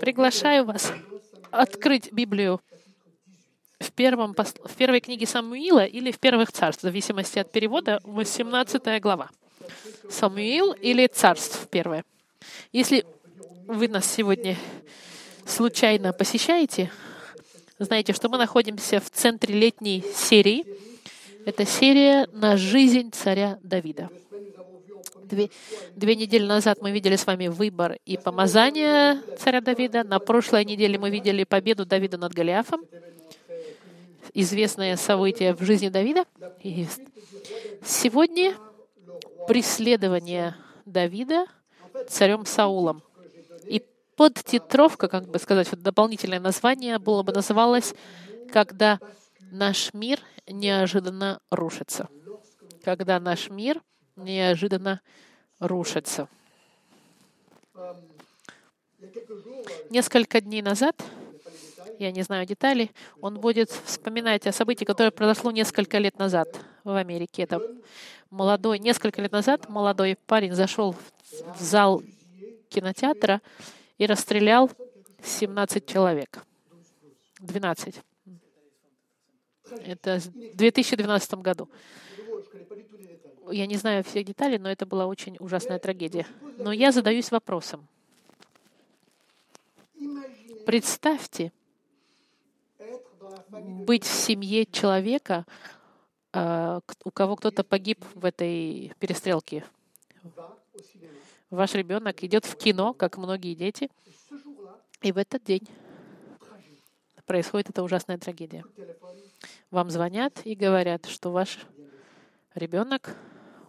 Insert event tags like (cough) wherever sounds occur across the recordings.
Приглашаю вас открыть Библию в, первом, в первой книге Самуила или в первых царств, в зависимости от перевода, 18 глава. Самуил или царств первое. Если вы нас сегодня случайно посещаете, знаете, что мы находимся в центре летней серии. Это серия на жизнь царя Давида. Две, две недели назад мы видели с вами выбор и помазание царя Давида. На прошлой неделе мы видели победу Давида над Голиафом. Известное событие в жизни Давида. И сегодня преследование Давида царем Саулом. И подтитровка, как бы сказать, вот дополнительное название было бы называлось «Когда наш мир неожиданно рушится». Когда наш мир неожиданно рушится. Несколько дней назад, я не знаю деталей, он будет вспоминать о событии, которое произошло несколько лет назад в Америке. Это молодой, несколько лет назад молодой парень зашел в зал кинотеатра и расстрелял 17 человек. 12. Это в 2012 году. Я не знаю всех деталей, но это была очень ужасная трагедия. Но я задаюсь вопросом. Представьте быть в семье человека, а, у кого кто-то погиб в этой перестрелке. Ваш ребенок идет в кино, как многие дети, и в этот день происходит эта ужасная трагедия. Вам звонят и говорят, что ваш ребенок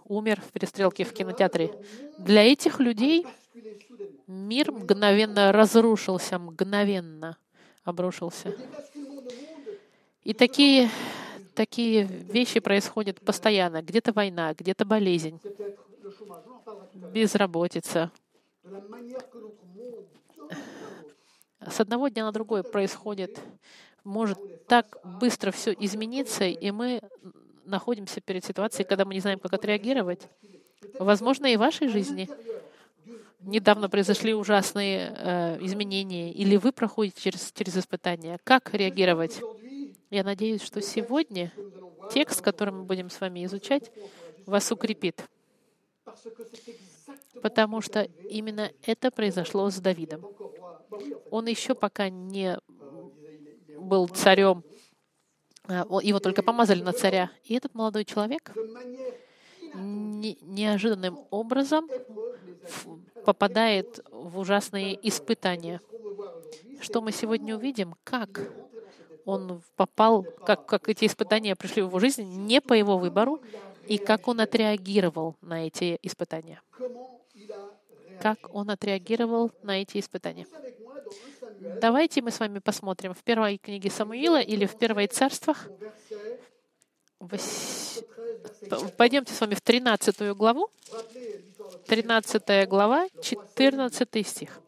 умер в перестрелке в кинотеатре. Для этих людей мир мгновенно разрушился, мгновенно обрушился. И такие, такие вещи происходят постоянно. Где-то война, где-то болезнь, безработица. С одного дня на другой происходит, может так быстро все измениться, и мы находимся перед ситуацией, когда мы не знаем, как отреагировать. Возможно, и в вашей жизни недавно произошли ужасные э, изменения, или вы проходите через, через испытания. Как реагировать? Я надеюсь, что сегодня текст, который мы будем с вами изучать, вас укрепит. Потому что именно это произошло с Давидом. Он еще пока не был царем его только помазали на царя. И этот молодой человек неожиданным образом попадает в ужасные испытания. Что мы сегодня увидим, как он попал, как, как эти испытания пришли в его жизнь не по его выбору, и как он отреагировал на эти испытания. Как он отреагировал на эти испытания. Давайте мы с вами посмотрим в первой книге Самуила или в первой царствах. Пойдемте с вами в 13 главу. 13 глава, 14 стих.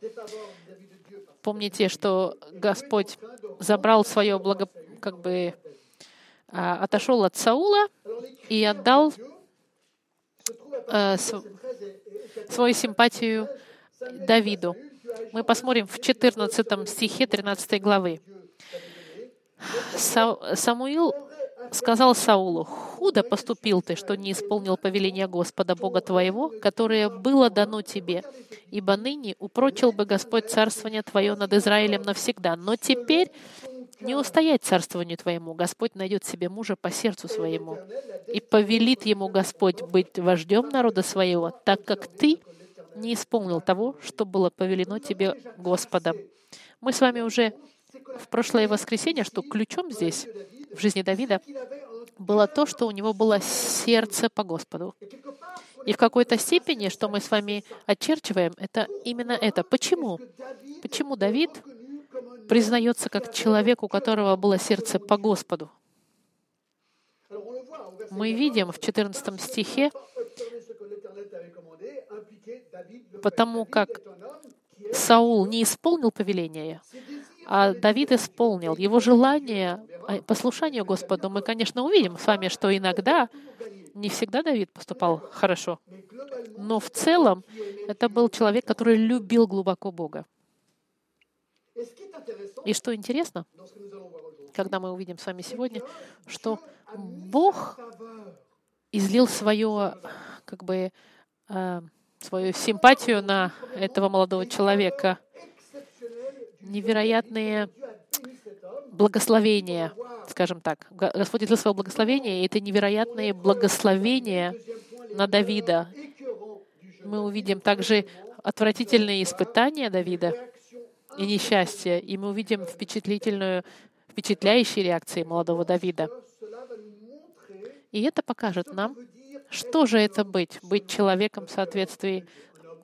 Помните, что Господь забрал свое благо, как бы а, отошел от Саула и отдал э, свою симпатию Давиду. Мы посмотрим в 14 стихе 13 главы. Самуил сказал Саулу, «Худо поступил ты, что не исполнил повеления Господа Бога твоего, которое было дано тебе, ибо ныне упрочил бы Господь царствование твое над Израилем навсегда. Но теперь не устоять царствованию твоему. Господь найдет себе мужа по сердцу своему, и повелит ему Господь быть вождем народа своего, так как ты не исполнил того, что было повелено тебе Господом. Мы с вами уже в прошлое воскресенье, что ключом здесь, в жизни Давида, было то, что у него было сердце по Господу. И в какой-то степени, что мы с вами очерчиваем, это именно это. Почему? Почему Давид признается как человек, у которого было сердце по Господу? Мы видим в 14 стихе, потому как Саул не исполнил повеления, а Давид исполнил. Его желание, а, послушание Господу, мы, конечно, увидим с вами, что иногда не всегда Давид поступал хорошо, но в целом это был человек, который любил глубоко Бога. И что интересно, когда мы увидим с вами сегодня, что Бог излил свое, как бы, э, свою симпатию на этого молодого человека. Невероятные благословения, скажем так. Господь излил свое благословение, и это невероятные благословения на Давида. Мы увидим также отвратительные испытания Давида и несчастье, и мы увидим впечатлительную, впечатляющие реакции молодого Давида. И это покажет нам, что же это быть, быть человеком в соответствии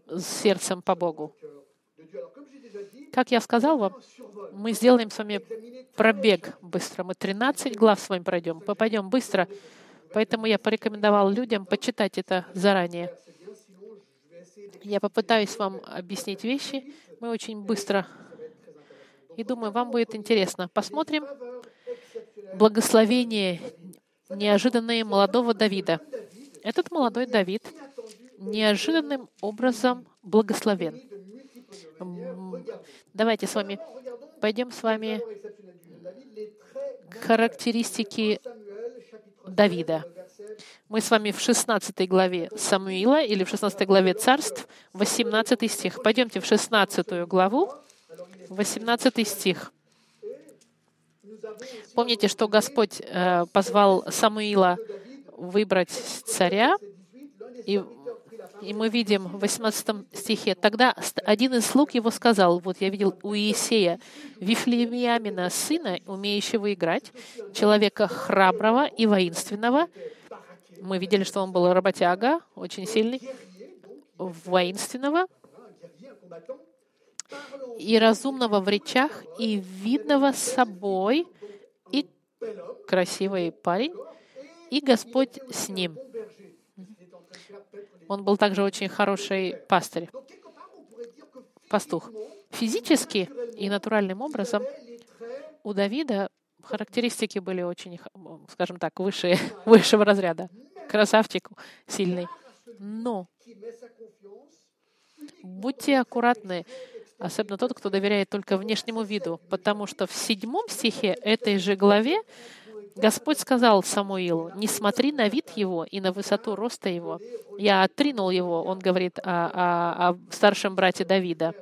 с сердцем по Богу. Как я сказал вам, мы сделаем с вами пробег быстро. Мы 13 глав с вами пройдем. Мы пойдем быстро. Поэтому я порекомендовал людям почитать это заранее. Я попытаюсь вам объяснить вещи. Мы очень быстро. И думаю, вам будет интересно. Посмотрим благословение неожиданное молодого Давида. Этот молодой Давид неожиданным образом благословен. Давайте с вами пойдем с вами к характеристике Давида. Мы с вами в 16 главе Самуила или в 16 главе Царств, 18 стих. Пойдемте в 16 главу, 18 стих. Помните, что Господь э, позвал Самуила выбрать царя, и, и мы видим в 18 стихе, тогда один из слуг его сказал, вот я видел у Иисея, Вифлеемиамина, сына, умеющего играть, человека храброго и воинственного. Мы видели, что он был работяга, очень сильный, воинственного, и разумного в речах, и видного собой, и красивый парень, и Господь с ним. Он был также очень хороший пастырь, пастух. Физически и натуральным образом у Давида характеристики были очень, скажем так, выше, (laughs) высшего разряда. Красавчик, сильный. Но будьте аккуратны, особенно тот, кто доверяет только внешнему виду, потому что в седьмом стихе этой же главе Господь сказал Самуилу, не смотри на вид его и на высоту роста его. Я отринул его, он говорит о, о, о старшем брате Давида.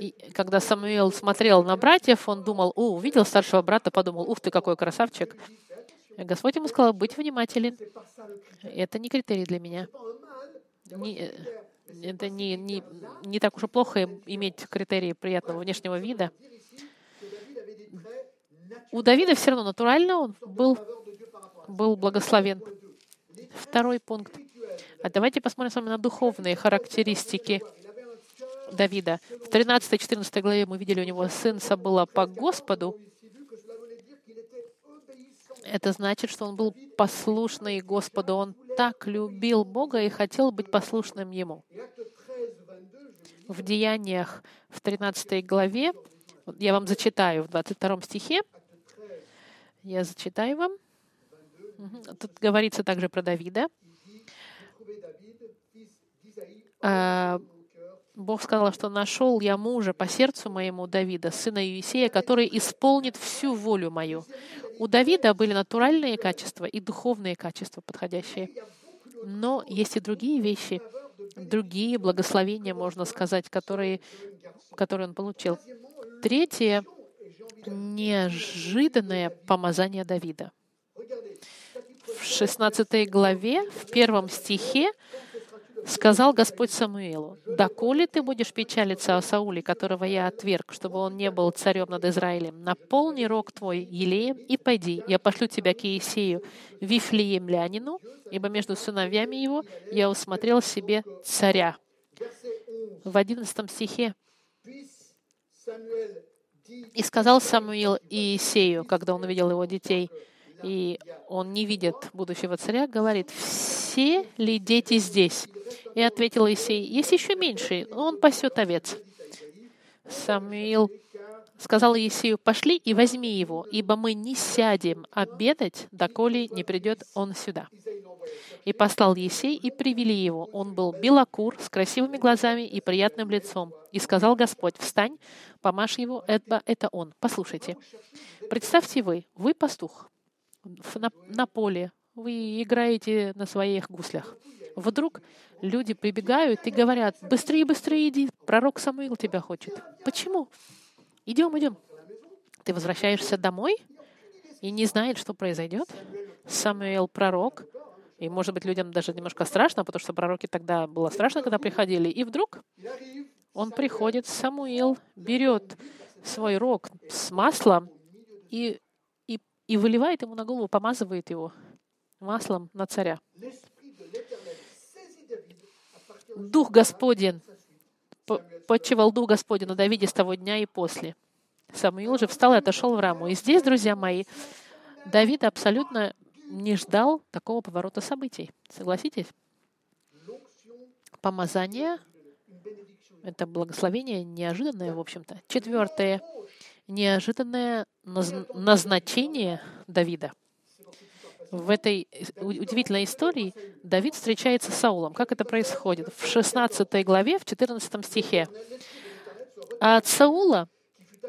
И когда Самуил смотрел на братьев, он думал, о, увидел старшего брата, подумал, ух ты, какой красавчик. Господь ему сказал, быть внимателен. Это не критерий для меня. Не, это не, не, не так уж и плохо иметь критерии приятного внешнего вида у Давида все равно натурально он был, был благословен. Второй пункт. А давайте посмотрим с вами на духовные характеристики Давида. В 13-14 главе мы видели, у него сын было по Господу. Это значит, что он был послушный Господу. Он так любил Бога и хотел быть послушным Ему. В Деяниях в 13 главе, я вам зачитаю в 22 стихе, я зачитаю вам. Тут говорится также про Давида. Бог сказал, что нашел я мужа по сердцу моему Давида, сына Иисея, который исполнит всю волю мою. У Давида были натуральные качества и духовные качества подходящие. Но есть и другие вещи, другие благословения, можно сказать, которые, которые он получил. Третье неожиданное помазание Давида. В 16 главе, в первом стихе, сказал Господь Самуилу, «Доколе ты будешь печалиться о Сауле, которого я отверг, чтобы он не был царем над Израилем, наполни рог твой елеем и пойди, я пошлю тебя к Иисею, Вифлеемлянину, ибо между сыновьями его я усмотрел себе царя». В 11 стихе. И сказал Самуил Иисею, когда он увидел его детей, и он не видит будущего царя, говорит, «Все ли дети здесь?» И ответил Иисей, «Есть еще меньший, но он пасет овец». Самуил сказал Иисею, «Пошли и возьми его, ибо мы не сядем обедать, доколе не придет он сюда». И послал Есей, и привели его. Он был белокур, с красивыми глазами и приятным лицом. И сказал Господь, встань, помашь его, это, это он. Послушайте. Представьте вы, вы пастух на, на поле, вы играете на своих гуслях. Вдруг люди прибегают и говорят, быстрее, быстрее иди, пророк Самуил тебя хочет. Почему? Идем, идем. Ты возвращаешься домой и не знает, что произойдет. Самуил пророк, и, может быть, людям даже немножко страшно, потому что пророки тогда было страшно, когда приходили. И вдруг он приходит, Самуил берет свой рог с маслом и, и, выливает ему на голову, помазывает его маслом на царя. Дух Господень, почивал Дух Господень на Давиде с того дня и после. Самуил же встал и отошел в раму. И здесь, друзья мои, Давид абсолютно не ждал такого поворота событий. Согласитесь? Помазание — это благословение неожиданное, в общем-то. Четвертое — неожиданное назначение Давида — в этой удивительной истории Давид встречается с Саулом. Как это происходит? В 16 главе, в 14 стихе. А от Саула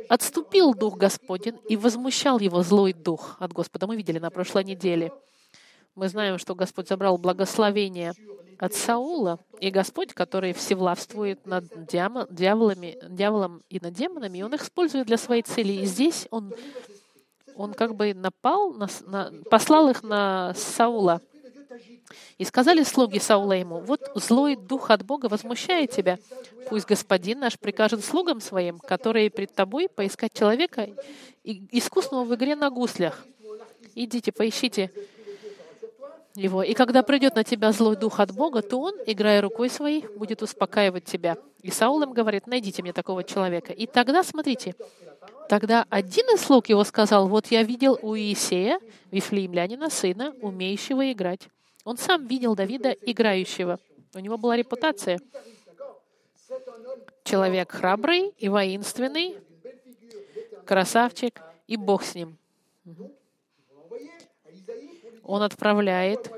отступил Дух Господень и возмущал его злой дух от Господа. Мы видели на прошлой неделе. Мы знаем, что Господь забрал благословение от Саула, и Господь, который всевлавствует над дьяволами, дьяволом и над демонами, он их использует для своей цели. И здесь он он как бы напал, на, на, послал их на Саула. И сказали слуги Саула ему, вот злой дух от Бога возмущает тебя. Пусть Господин наш прикажет слугам своим, которые пред тобой, поискать человека искусного в игре на гуслях. Идите, поищите его. И когда придет на тебя злой дух от Бога, то он, играя рукой своей, будет успокаивать тебя. И Саул им говорит, найдите мне такого человека. И тогда, смотрите, Тогда один из слуг его сказал, вот я видел у Иисея, вифлеемлянина, сына, умеющего играть. Он сам видел Давида играющего. У него была репутация. Человек храбрый и воинственный, красавчик, и Бог с ним. Он отправляет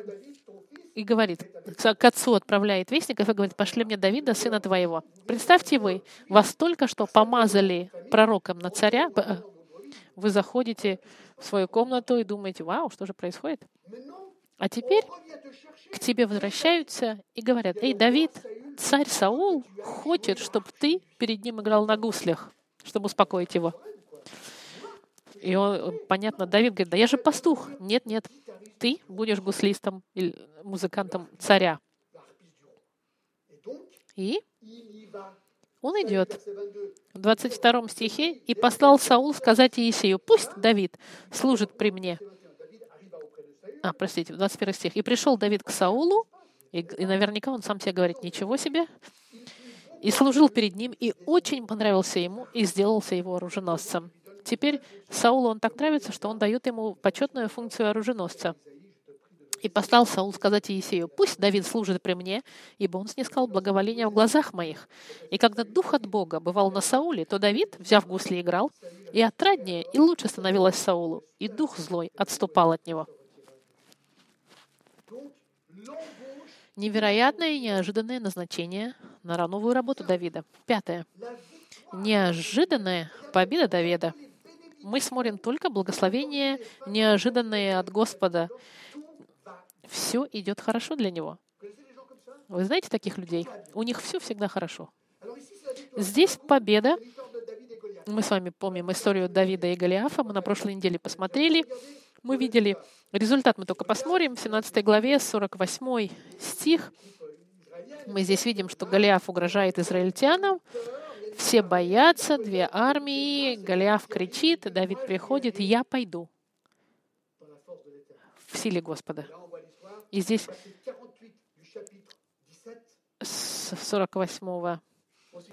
и говорит, к отцу отправляет вестников и говорит, пошли мне Давида, сына твоего. Представьте вы, вас только что помазали пророком на царя, вы заходите в свою комнату и думаете, вау, что же происходит? А теперь к тебе возвращаются и говорят, эй, Давид, царь Саул хочет, чтобы ты перед ним играл на гуслях, чтобы успокоить его. И он, понятно, Давид говорит, да я же пастух. Нет, нет, ты будешь гуслистом или музыкантом царя. И он идет. В 22 стихе «И послал Саул сказать Иисею, пусть Давид служит при мне». А, простите, 21 стих. «И пришел Давид к Саулу, и, и наверняка он сам себе говорит, ничего себе, и служил перед ним, и очень понравился ему, и сделался его оруженосцем. Теперь Саулу он так нравится, что он дает ему почетную функцию оруженосца. И послал Саул сказать Иисею, «Пусть Давид служит при мне, ибо он снискал благоволение в глазах моих». И когда дух от Бога бывал на Сауле, то Давид, взяв гусли, играл, и отраднее, и лучше становилось Саулу, и дух злой отступал от него. Невероятное и неожиданное назначение на новую работу Давида. Пятое. Неожиданная победа Давида мы смотрим только благословения, неожиданные от Господа. Все идет хорошо для него. Вы знаете таких людей? У них все всегда хорошо. Здесь победа. Мы с вами помним историю Давида и Голиафа. Мы на прошлой неделе посмотрели. Мы видели результат, мы только посмотрим. В 17 главе, 48 стих. Мы здесь видим, что Голиаф угрожает израильтянам. Все боятся, две армии, Голиаф кричит, Давид приходит, я пойду в силе Господа. И здесь с 48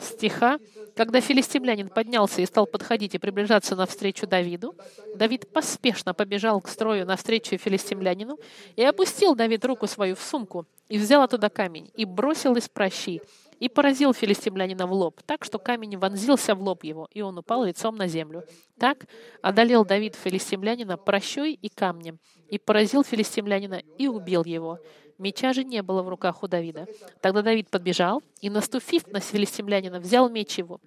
стиха, когда филистимлянин поднялся и стал подходить и приближаться навстречу Давиду, Давид поспешно побежал к строю навстречу филистимлянину, и опустил Давид руку свою в сумку, и взял оттуда камень, и бросил из прощи, и поразил филистимлянина в лоб, так что камень вонзился в лоб его, и он упал лицом на землю. Так одолел Давид филистимлянина прощой и камнем, и поразил филистимлянина и убил его. Меча же не было в руках у Давида. Тогда Давид подбежал и, наступив на филистимлянина, взял меч его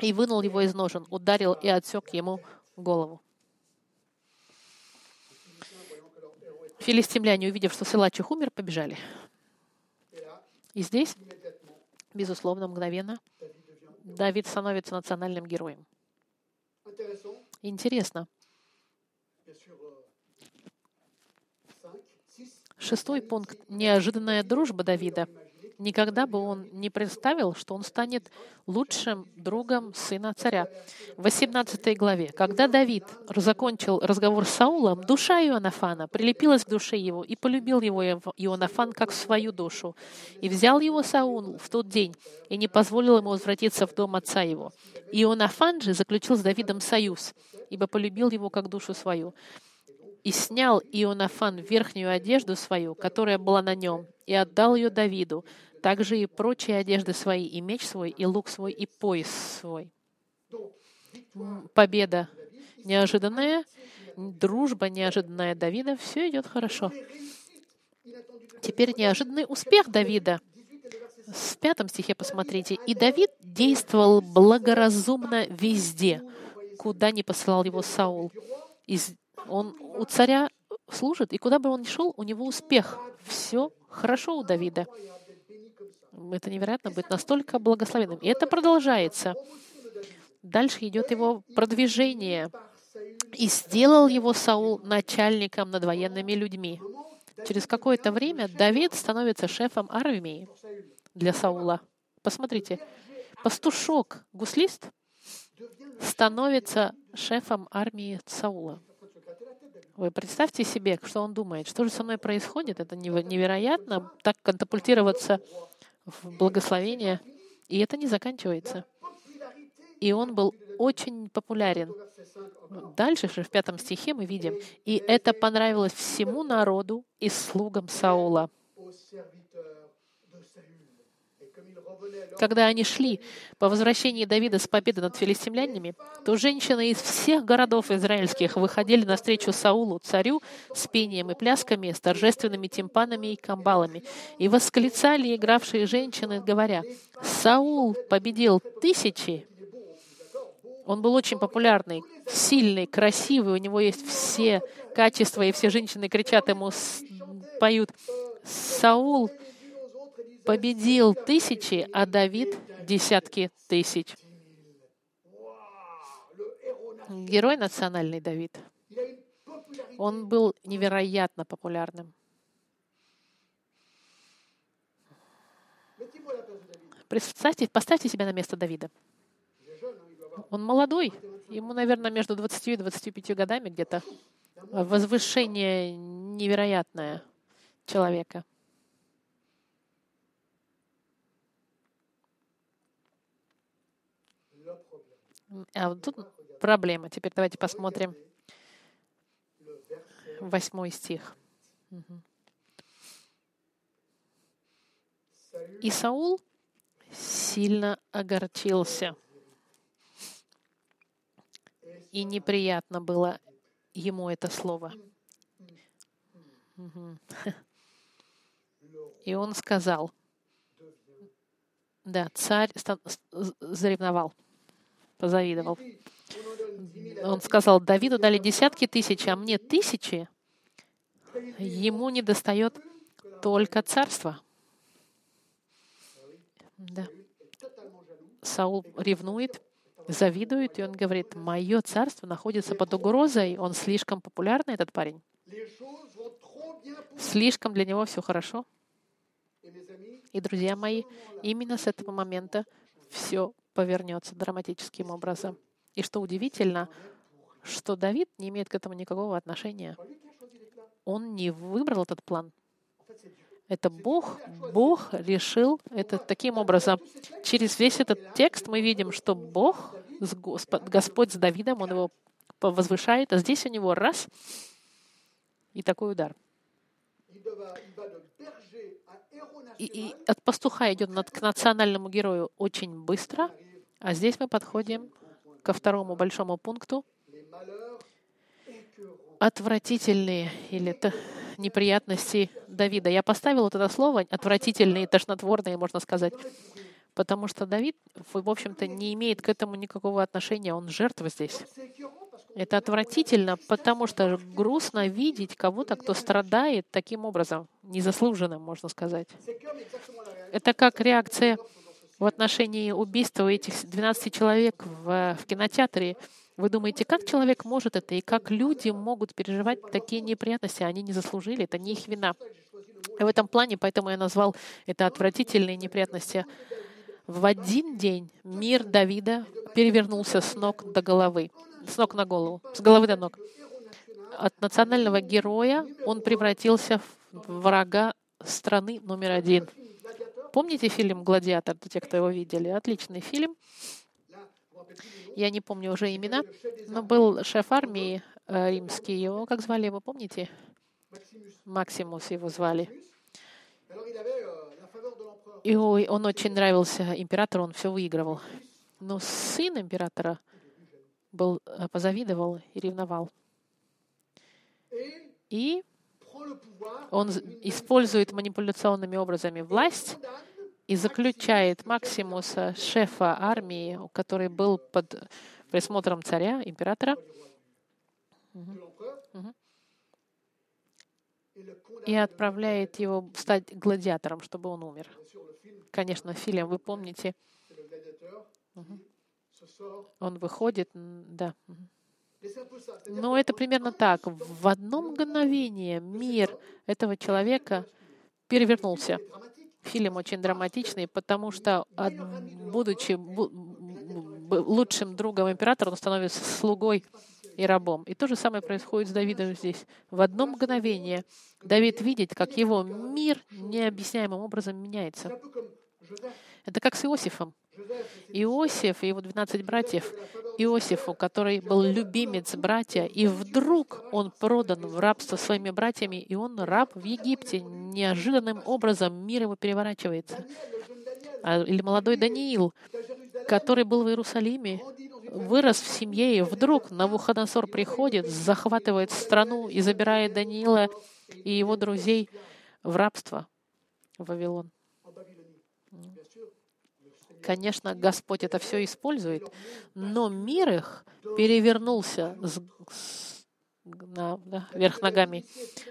и вынул его из ножен, ударил и отсек ему голову. Филистимляне, увидев, что Силачих умер, побежали. И здесь, безусловно, мгновенно, Давид становится национальным героем. Интересно. Шестой пункт. Неожиданная дружба Давида никогда бы он не представил, что он станет лучшим другом сына царя. В 18 главе, когда Давид закончил разговор с Саулом, душа Ионафана прилепилась к душе его, и полюбил его Ионафан как свою душу. И взял его Саул в тот день, и не позволил ему возвратиться в дом отца его. Ионафан же заключил с Давидом союз, ибо полюбил его как душу свою. И снял Ионафан верхнюю одежду свою, которая была на нем, и отдал ее Давиду, также и прочие одежды свои, и меч свой, и лук свой, и пояс свой. Победа неожиданная, дружба неожиданная Давида, все идет хорошо. Теперь неожиданный успех Давида. В пятом стихе посмотрите. «И Давид действовал благоразумно везде, куда не посылал его Саул. Он у царя служит, и куда бы он ни шел, у него успех. Все хорошо у Давида это невероятно быть настолько благословенным. И это продолжается. Дальше идет его продвижение. «И сделал его Саул начальником над военными людьми». Через какое-то время Давид становится шефом армии для Саула. Посмотрите, пастушок, гуслист, становится шефом армии Саула. Вы представьте себе, что он думает, что же со мной происходит. Это невероятно, так катапультироваться в благословение, и это не заканчивается. И он был очень популярен. Дальше же в пятом стихе мы видим, и это понравилось всему народу и слугам Саула. Когда они шли по возвращении Давида с победы над филистимлянами, то женщины из всех городов израильских выходили навстречу Саулу, царю, с пением и плясками, с торжественными тимпанами и камбалами, и восклицали игравшие женщины, говоря, «Саул победил тысячи». Он был очень популярный, сильный, красивый, у него есть все качества, и все женщины кричат ему, поют, «Саул победил тысячи, а Давид — десятки тысяч. Герой национальный Давид. Он был невероятно популярным. Представьте, поставьте себя на место Давида. Он молодой, ему, наверное, между 20 и 25 годами где-то. Возвышение невероятное человека. А вот тут проблема. Теперь давайте посмотрим восьмой стих. И Саул сильно огорчился. И неприятно было ему это слово. И он сказал, да, царь заревновал позавидовал. Он сказал, Давиду дали десятки тысяч, а мне тысячи. Ему не достает только царства. Да. Саул ревнует, завидует, и он говорит, мое царство находится под угрозой, он слишком популярный, этот парень. Слишком для него все хорошо. И, друзья мои, именно с этого момента все повернется драматическим образом. И что удивительно, что Давид не имеет к этому никакого отношения. Он не выбрал этот план. Это Бог, Бог решил это таким образом. Через весь этот текст мы видим, что Бог, Господь с Давидом, Он его возвышает, а здесь у него раз и такой удар. и, и от пастуха идет к национальному герою очень быстро, а здесь мы подходим ко второму большому пункту. Отвратительные или неприятности Давида. Я поставил вот это слово отвратительные, тошнотворные, можно сказать, потому что Давид, в общем-то, не имеет к этому никакого отношения. Он жертва здесь. Это отвратительно, потому что грустно видеть кого-то, кто страдает таким образом, незаслуженным, можно сказать. Это как реакция в отношении убийства этих 12 человек в, в кинотеатре. Вы думаете, как человек может это, и как люди могут переживать такие неприятности? Они не заслужили, это не их вина. В этом плане, поэтому я назвал это отвратительные неприятности. В один день мир Давида перевернулся с ног до головы, с ног на голову, с головы до ног. От национального героя он превратился в врага страны номер один. Помните фильм «Гладиатор», те, кто его видели? Отличный фильм. Я не помню уже имена, но был шеф армии э, римский. Его, как звали его, помните? Максимус его звали. И он очень нравился императору, он все выигрывал. Но сын императора был, э, позавидовал и ревновал. И он использует манипуляционными образами власть и заключает Максимуса, шефа армии, который был под присмотром царя, императора, и отправляет его стать гладиатором, чтобы он умер. Конечно, фильм, вы помните, он выходит, да. Но это примерно так. В одно мгновение мир этого человека перевернулся. Фильм очень драматичный, потому что, будучи лучшим другом императора, он становится слугой и рабом. И то же самое происходит с Давидом здесь. В одно мгновение Давид видит, как его мир необъясняемым образом меняется. Это как с Иосифом. Иосиф и его 12 братьев, Иосифу, который был любимец братья, и вдруг он продан в рабство своими братьями, и он раб в Египте. Неожиданным образом мир его переворачивается. А, или молодой Даниил, который был в Иерусалиме, вырос в семье, и вдруг Навуходоносор приходит, захватывает страну и забирает Даниила и его друзей в рабство в Вавилон. Конечно, Господь это все использует, но мир их перевернулся с, с, на, да, вверх ногами.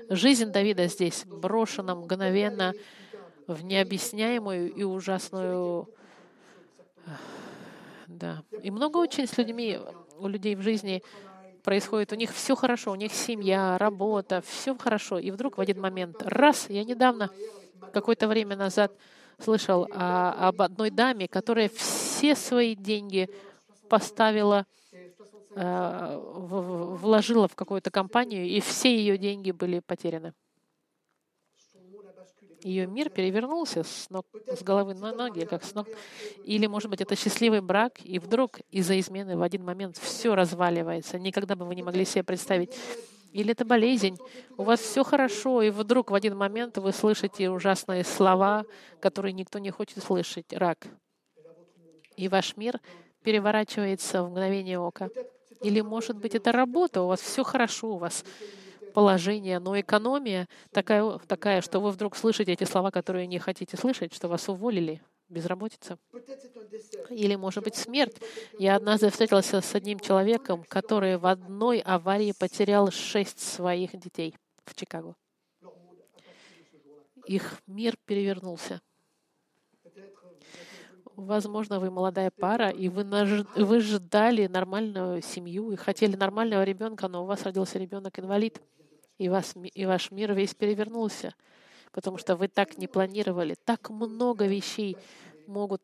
Жизнь Давида здесь брошена мгновенно в необъясняемую и ужасную... Да. И много очень с людьми, у людей в жизни происходит, у них все хорошо, у них семья, работа, все хорошо. И вдруг в один момент, раз, я недавно, какое-то время назад, слышал а, об одной даме, которая все свои деньги поставила, а, вложила в какую-то компанию, и все ее деньги были потеряны. Ее мир перевернулся с, ног, с головы на ноги, как с ног. Или, может быть, это счастливый брак, и вдруг из-за измены в один момент все разваливается. Никогда бы вы не могли себе представить. Или это болезнь. У вас все хорошо, и вдруг в один момент вы слышите ужасные слова, которые никто не хочет слышать. Рак. И ваш мир переворачивается в мгновение ока. Или, может быть, это работа, у вас все хорошо, у вас положение, но экономия такая, такая, что вы вдруг слышите эти слова, которые не хотите слышать, что вас уволили, безработица. Или, может быть, смерть. Я однажды встретилась с одним человеком, который в одной аварии потерял шесть своих детей в Чикаго. Их мир перевернулся. Возможно, вы молодая пара, и вы, наж... вы ждали нормальную семью и хотели нормального ребенка, но у вас родился ребенок-инвалид, и, вас... и ваш мир весь перевернулся потому что вы так не планировали. Так много вещей могут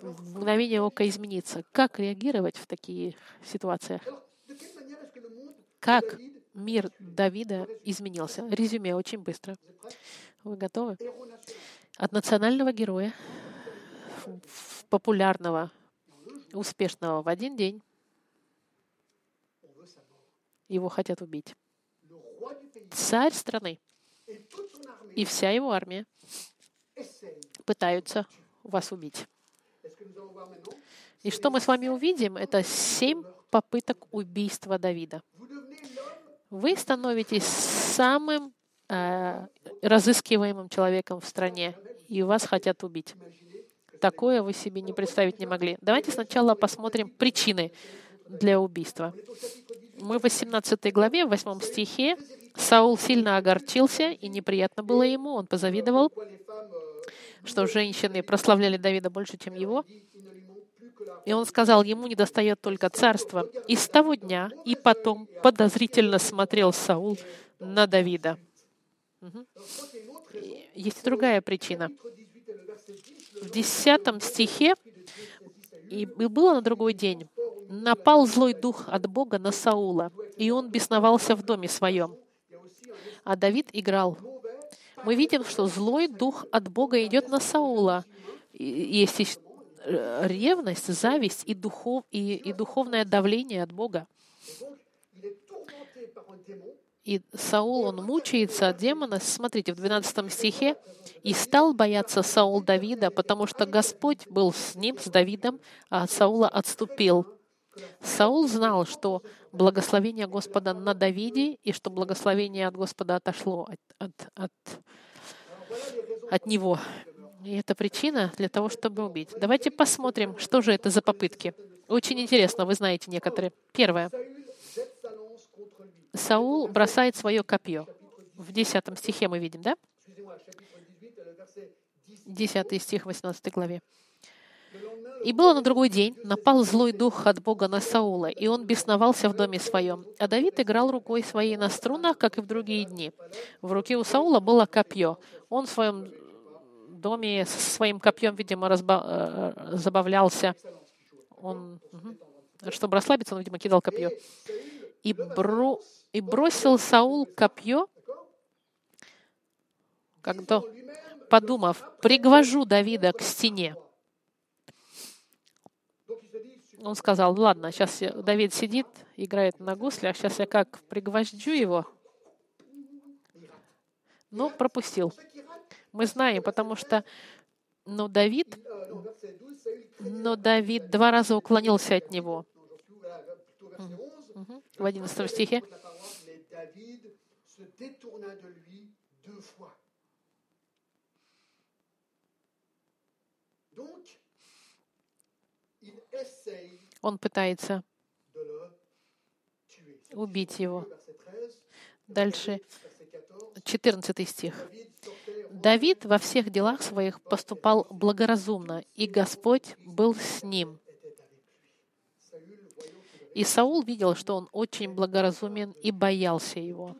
в мгновение ока измениться. Как реагировать в такие ситуации? Как мир Давида изменился? Резюме очень быстро. Вы готовы? От национального героя, популярного, успешного в один день, его хотят убить. Царь страны и вся его армия пытаются вас убить. И что мы с вами увидим, это семь попыток убийства Давида. Вы становитесь самым э, разыскиваемым человеком в стране, и вас хотят убить. Такое вы себе не представить не могли. Давайте сначала посмотрим причины для убийства. Мы в 18 главе, в 8 стихе, Саул сильно огорчился, и неприятно было ему, он позавидовал, что женщины прославляли Давида больше, чем его. И он сказал, ему не достает только царства. И с того дня и потом подозрительно смотрел Саул на Давида. Угу. Есть другая причина. В десятом стихе и было на другой день. Напал злой дух от Бога на Саула, и он бесновался в доме своем. А Давид играл. Мы видим, что злой дух от Бога идет на Саула. Есть Э, ревность, зависть и, духов, и, и духовное давление от Бога. И Саул, он мучается от демона. Смотрите, в 12 стихе. «И стал бояться Саул Давида, потому что Господь был с ним, с Давидом, а Саула отступил». Саул знал, что благословение Господа на Давиде и что благословение от Господа отошло от, от, от, от него. И это причина для того, чтобы убить. Давайте посмотрим, что же это за попытки. Очень интересно, вы знаете некоторые. Первое. Саул бросает свое копье. В 10 стихе мы видим, да? 10 стих 18 главе. «И было на другой день, напал злой дух от Бога на Саула, и он бесновался в доме своем. А Давид играл рукой своей на струнах, как и в другие дни. В руке у Саула было копье. Он в своем доме со своим копьем, видимо, разба- э, забавлялся. Он, угу. чтобы расслабиться, он, видимо, кидал копье. И, бро- и бросил Саул копье, когда, подумав, пригвожу Давида к стене. Он сказал, ладно, сейчас Давид сидит, играет на гуслях, сейчас я как пригвождю его. Но пропустил. Мы знаем, потому что но Давид, но Давид два раза уклонился от него. В 11 стихе. Он пытается убить его. Дальше 14 стих. Давид во всех делах своих поступал благоразумно, и Господь был с ним. И Саул видел, что он очень благоразумен и боялся его.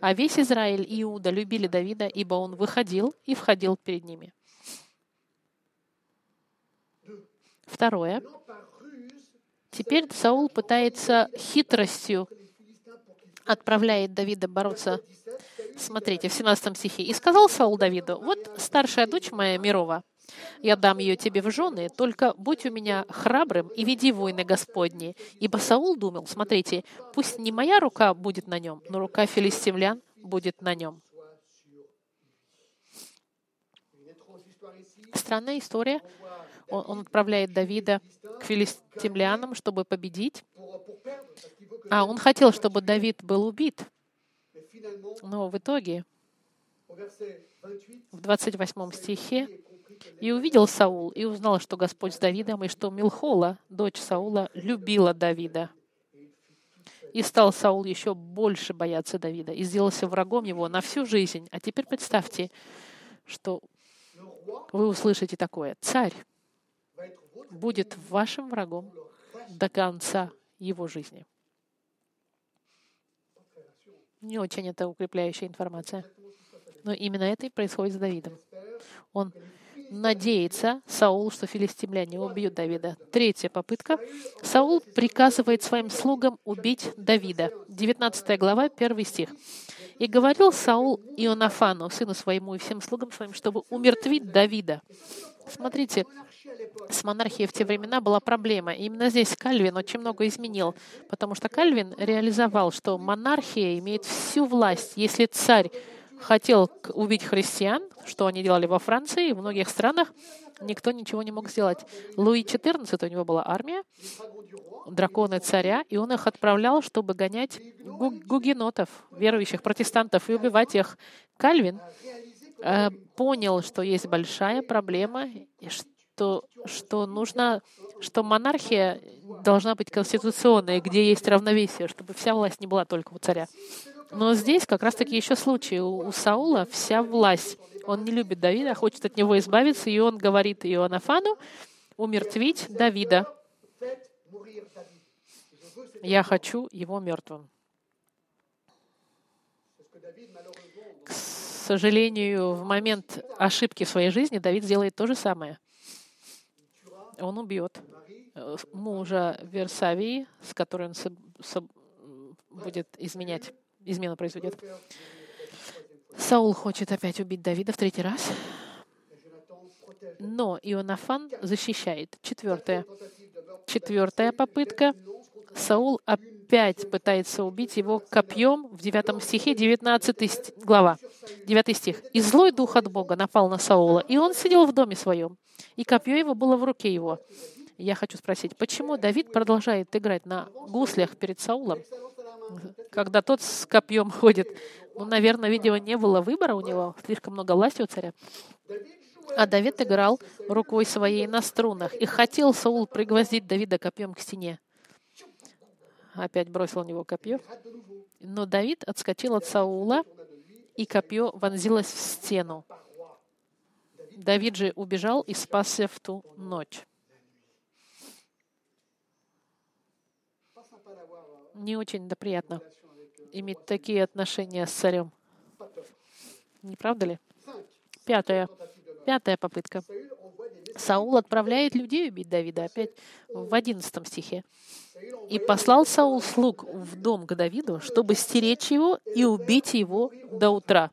А весь Израиль и Иуда любили Давида, ибо он выходил и входил перед ними. Второе. Теперь Саул пытается хитростью отправляет Давида бороться Смотрите, в 17 стихе. «И сказал Саул Давиду, вот старшая дочь моя Мирова, я дам ее тебе в жены, только будь у меня храбрым и веди войны Господни. Ибо Саул думал, смотрите, пусть не моя рука будет на нем, но рука филистимлян будет на нем. Странная история. Он, отправляет Давида к филистимлянам, чтобы победить. А он хотел, чтобы Давид был убит. Но в итоге, в 28 стихе, «И увидел Саул, и узнал, что Господь с Давидом, и что Милхола, дочь Саула, любила Давида. И стал Саул еще больше бояться Давида, и сделался врагом его на всю жизнь. А теперь представьте, что вы услышите такое. Царь будет вашим врагом до конца его жизни. Не очень это укрепляющая информация. Но именно это и происходит с Давидом. Он надеется, Саул, что филистимляне убьют Давида. Третья попытка. Саул приказывает своим слугам убить Давида. 19 глава, 1 стих. «И говорил Саул Ионафану, сыну своему и всем слугам своим, чтобы умертвить Давида». Смотрите, с монархией в те времена была проблема. И именно здесь Кальвин очень много изменил, потому что Кальвин реализовал, что монархия имеет всю власть. Если царь хотел убить христиан, что они делали во Франции и в многих странах, никто ничего не мог сделать. Луи XIV, у него была армия, драконы царя, и он их отправлял, чтобы гонять гу- гугенотов, верующих протестантов, и убивать их. Кальвин э, понял, что есть большая проблема, и что, что нужно, что монархия должна быть конституционной, где есть равновесие, чтобы вся власть не была только у царя. Но здесь как раз-таки еще случай. У, Саула вся власть. Он не любит Давида, хочет от него избавиться, и он говорит Иоаннафану умертвить Давида. Я хочу его мертвым. К сожалению, в момент ошибки в своей жизни Давид сделает то же самое. Он убьет э, мужа Версавии, с которой он будет изменять, измену произведет. Саул хочет опять убить Давида в третий раз, но Ионафан защищает. Meurtre. Четвертая попытка. Саул опять пытается убить его копьем в 9 стихе, 19 ст- глава, 9 стих. «И злой дух от Бога напал на Саула, и он сидел в доме своем, и копье его было в руке его». Я хочу спросить, почему Давид продолжает играть на гуслях перед Саулом, когда тот с копьем ходит? Ну, наверное, видимо, не было выбора у него, слишком много власти у царя. А Давид играл рукой своей на струнах, и хотел Саул пригвоздить Давида копьем к стене. Опять бросил в него копье. Но Давид отскочил от Саула, и копье вонзилось в стену. Давид же убежал и спасся в ту ночь. Не очень да приятно иметь такие отношения с царем. Не правда ли? Meurtre. Пятая попытка. Саул отправляет людей убить Давида, опять в одиннадцатом стихе. Saül envoie И послал Саул слуг в дом к Давиду, чтобы стеречь его и убить его до утра.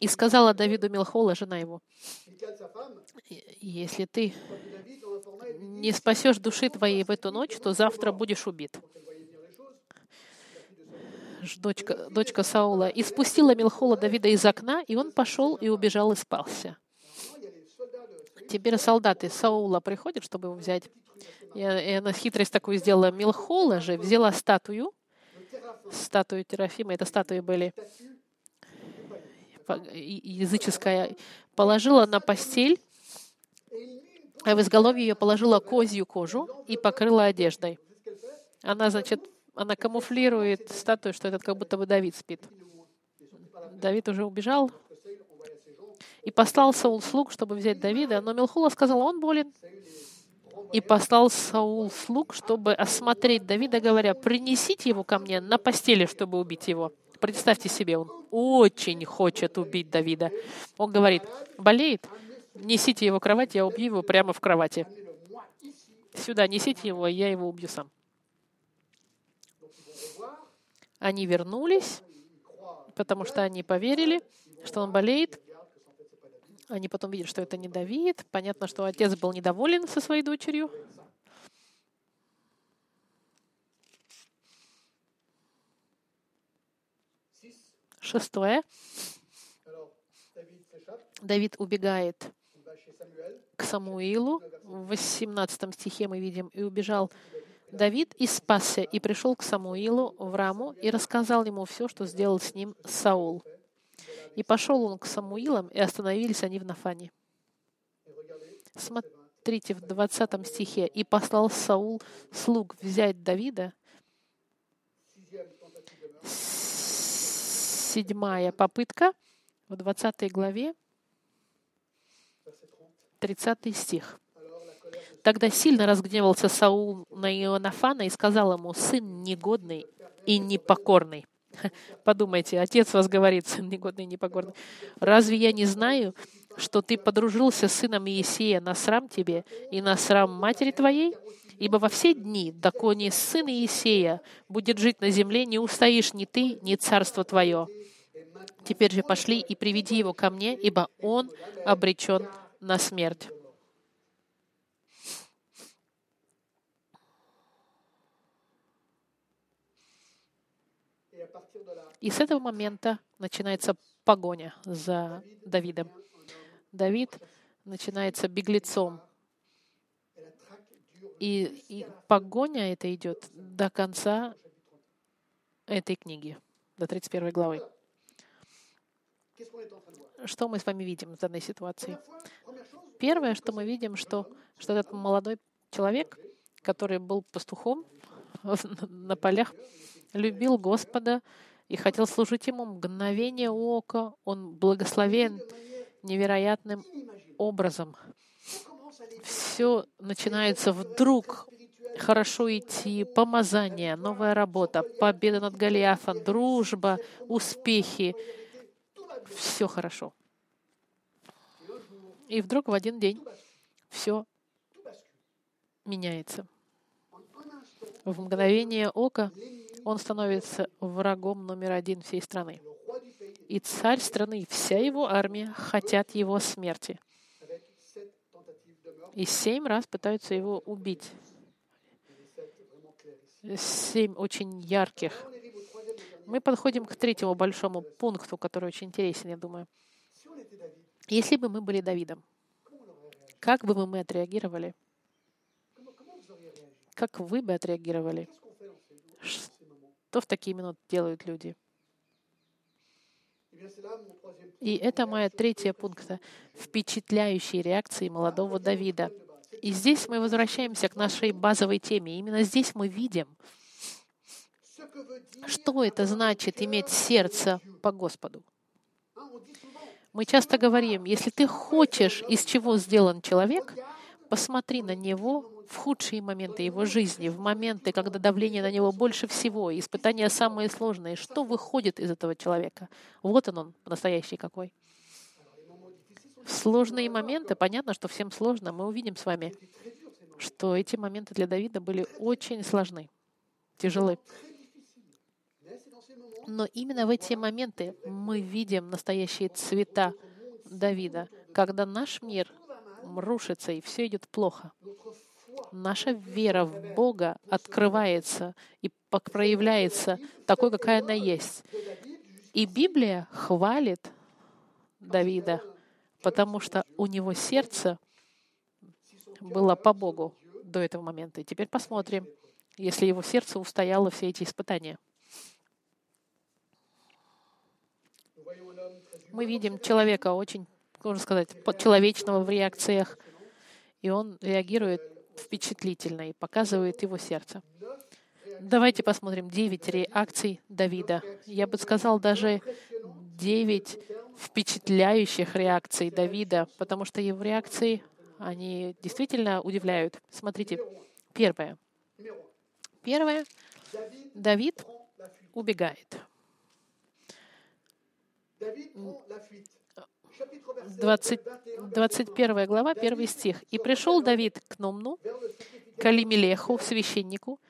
И сказала Давиду Милхола, жена его, Michal, sa femme, «И- если ты не спасешь души твоей в эту ночь, то завтра будешь убит. Дочка, дочка Саула. И спустила Милхола Давида из окна, и он пошел и убежал и спался. Теперь солдаты Саула приходят, чтобы его взять. И она хитрость такую сделала. Милхола же взяла статую, статую Терафима, это статуи были языческая, положила на постель, а в изголовье ее положила козью кожу и покрыла одеждой. Она, значит, она камуфлирует статую, что этот как будто бы Давид спит. Давид уже убежал, и послал Саул слуг, чтобы взять Давида, но Милхула сказала, он болен. И послал Саул слуг, чтобы осмотреть Давида, говоря, принесите его ко мне на постели, чтобы убить его. Представьте себе, он очень хочет убить Давида. Он говорит, болеет, несите его в кровать, я убью его прямо в кровати. Сюда несите его, я его убью сам. Они вернулись, потому что они поверили, что он болеет. Они потом видят, что это не Давид. Понятно, что отец был недоволен со своей дочерью. Шестое. Давид убегает к Самуилу. В 18 стихе мы видим, «И убежал Давид и спасся, и пришел к Самуилу в Раму, и рассказал ему все, что сделал с ним Саул. И пошел он к Самуилам, и остановились они в Нафане. Смотрите, в 20 стихе, «И послал Саул слуг взять Давида». Седьмая попытка в 20 главе, verset 30. 30 стих. Тогда сильно разгневался Саул на Ионафана и сказал ему, «Сын негодный и непокорный». (laughs) Подумайте, отец вас говорит, сын негодный и непокорный. «Разве я не знаю, что ты подружился с сыном Иесея на срам тебе и на срам матери твоей? Ибо во все дни, доколе сын Иесея будет жить на земле, не устоишь ни ты, ни царство твое. Теперь же пошли и приведи его ко мне, ибо он обречен на смерть». И с этого момента начинается погоня за Давидом. Давид начинается беглецом. И, и погоня это идет до конца этой книги, до 31 главы. Что мы с вами видим в данной ситуации? Первое, что мы видим, что, что этот молодой человек, который был пастухом (laughs) на полях, любил Господа и хотел служить Ему мгновение ока. Он благословен невероятным образом. Все начинается вдруг хорошо идти, помазание, новая работа, победа над Голиафом, дружба, успехи. Все хорошо. И вдруг в один день все меняется. В мгновение ока он становится врагом номер один всей страны. И царь страны, вся его армия хотят его смерти. И семь раз пытаются его убить. Семь очень ярких. Мы подходим к третьему большому пункту, который очень интересен, я думаю. Если бы мы были Давидом, как бы мы отреагировали? Как вы бы отреагировали? Что в такие минуты делают люди? И это моя третья пункта. Впечатляющие реакции молодого Давида. И здесь мы возвращаемся к нашей базовой теме. Именно здесь мы видим, что это значит иметь сердце по Господу. Мы часто говорим, если ты хочешь, из чего сделан человек, посмотри на него в худшие моменты его жизни, в моменты, когда давление на него больше всего, и испытания самые сложные. Что выходит из этого человека? Вот он, он настоящий какой. В сложные моменты, понятно, что всем сложно, мы увидим с вами, что эти моменты для Давида были очень сложны, тяжелы. Но именно в эти моменты мы видим настоящие цвета Давида, когда наш мир рушится и все идет плохо. Наша вера в Бога открывается и проявляется такой, какая она есть. И Библия хвалит Давида, потому что у него сердце было по Богу до этого момента. И теперь посмотрим, если его сердце устояло все эти испытания. Мы видим человека очень, можно сказать, человечного в реакциях, и он реагирует впечатлительно и показывает его сердце. Давайте посмотрим девять реакций Давида. Я бы сказал даже девять впечатляющих реакций Давида, потому что его реакции, они действительно удивляют. Смотрите, первое. Первое. Давид убегает. 20, 21, 21 глава, 1 стих. «И пришел Давид к Номну, к Алимелеху, священнику,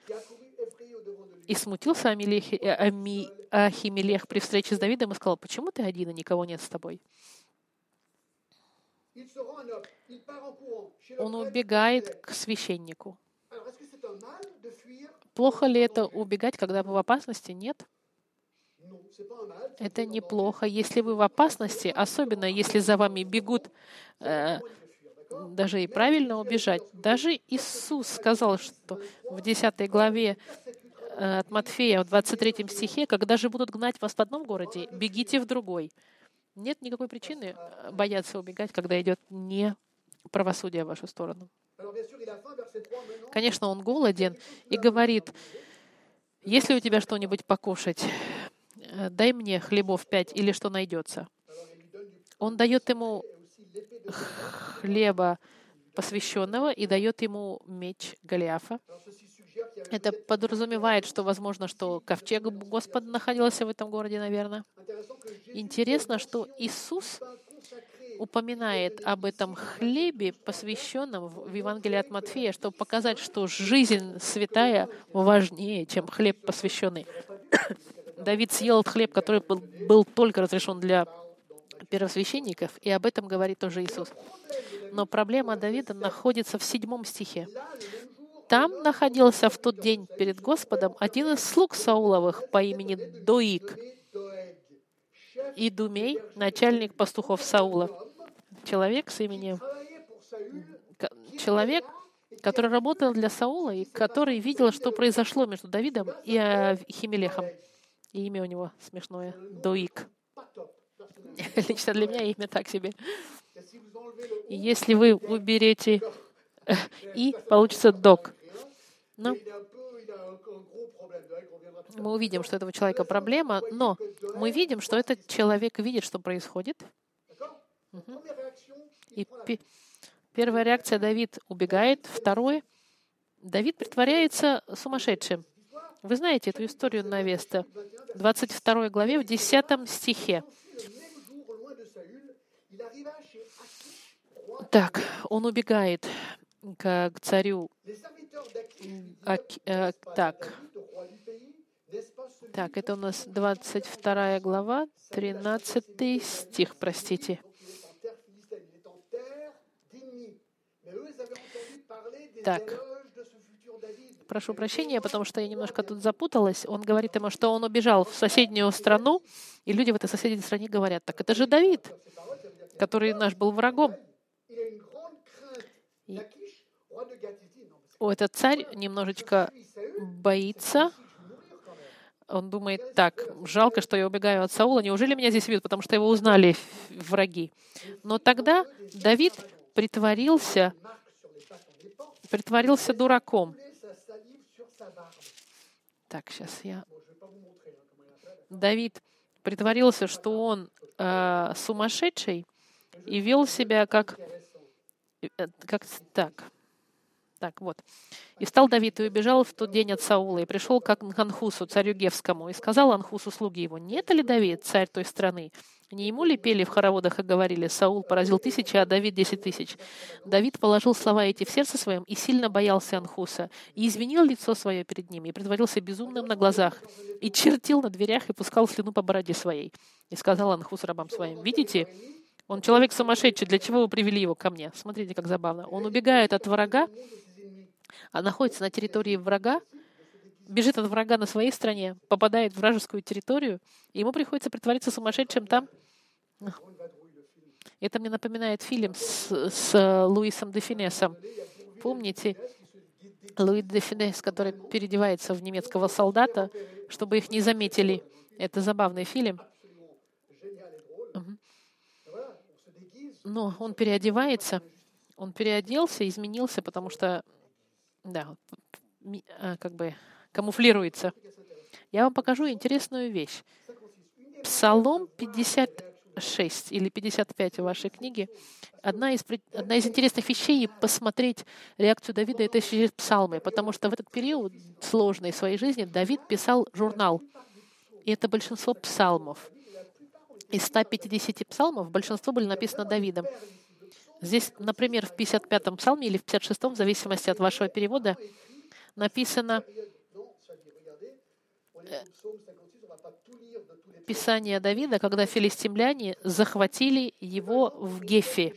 и смутился Амилех, э, Ами- Ахимелех при встрече с Давидом и сказал, почему ты один, и никого нет с тобой? Он убегает к священнику. Плохо ли это убегать, когда вы в опасности? Нет. Это неплохо. Если вы в опасности, особенно если за вами бегут, э, даже и правильно убежать. Даже Иисус сказал, что в 10 главе э, от Матфея, в 23 стихе, когда же будут гнать вас в одном городе, бегите в другой. Нет никакой причины э, бояться убегать, когда идет не правосудие в вашу сторону. Alors, bien sûr, il a faim, verset 3 maintenant. Конечно, он голоден и говорит, если у тебя что-нибудь покушать, дай мне хлебов пять или что найдется. Он дает ему хлеба посвященного и дает ему меч Голиафа. Это подразумевает, что, возможно, что ковчег Господа находился в этом городе, наверное. Интересно, что Иисус упоминает об этом хлебе, посвященном в Евангелии от Матфея, чтобы показать, что жизнь святая важнее, чем хлеб посвященный. Давид съел этот хлеб, который был, был только разрешен для первосвященников, и об этом говорит тоже Иисус. Но проблема Давида находится в седьмом стихе. Там находился в тот день перед Господом один из слуг Сауловых по имени Доик. Идумей, начальник пастухов Саула. Человек с именем человек, который работал для Саула и который видел, что произошло между Давидом и э, Химелехом. И имя у него смешное — personnellement. (laughs) Лично для меня имя так себе. И если вы уберете (laughs) «и», получится «док». Но à мы увидим, что этого человека проблема, но мы видим, что этот человек видит, что происходит. il И пе- первая реакция — Давид убегает. Второе — Давид притворяется сумасшедшим. Вы знаете эту историю Навеста, 22 главе, в 10 стихе. Так, он убегает к, к царю. Аки- э, так, так, это у нас 22 глава, 13 стих, простите. Так. Прошу прощения, потому что я немножко тут запуталась. Он говорит ему, что он убежал в соседнюю страну, и люди в этой соседней стране говорят, так это же Давид, который наш был врагом. Mais О, Этот царь немножечко боится. Он думает, так, жалко, что я убегаю от Саула. Неужели меня здесь видят, потому что его узнали враги? Но тогда Давид притворился, притворился дураком. Так, сейчас я... Давид притворился, что он э, сумасшедший и вел себя как, э, как так. Так, вот. «И встал Давид и убежал в тот день от Саула, и пришел к Анхусу, царю Гевскому, и сказал Анхусу слуги его, «Нет ли Давид, царь той страны? Не ему ли пели в хороводах и говорили, Саул поразил тысячи, а Давид десять тысяч?» Давид положил слова эти в сердце своем и сильно боялся Анхуса, и изменил лицо свое перед ним, и притворился безумным на глазах, и чертил на дверях, и пускал слюну по бороде своей. И сказал Анхус рабам своим, «Видите, он человек сумасшедший, для чего вы привели его ко мне?» Смотрите, как забавно. Он убегает от врага, а находится на территории врага, бежит от врага на своей стране, попадает в вражескую территорию, и ему приходится притвориться сумасшедшим там. Это мне напоминает фильм с, с Луисом де Финесом. Помните? Луи де Финес, который переодевается в немецкого солдата, чтобы их не заметили. Это забавный фильм. Но он переодевается, он переоделся, изменился, потому что, да, а, как бы камуфлируется. Я вам покажу интересную вещь. Псалом 56 или 55 в вашей книге. Одна из, одна из интересных вещей посмотреть реакцию Давида это через псалмы, потому что в этот период сложной своей жизни Давид писал журнал. И это большинство псалмов. Из 150 псалмов большинство были написаны Давидом. Здесь, например, в 55-м псалме или в 56-м, в зависимости от вашего перевода, написано Писание Давида, когда филистимляне захватили его в Гефе.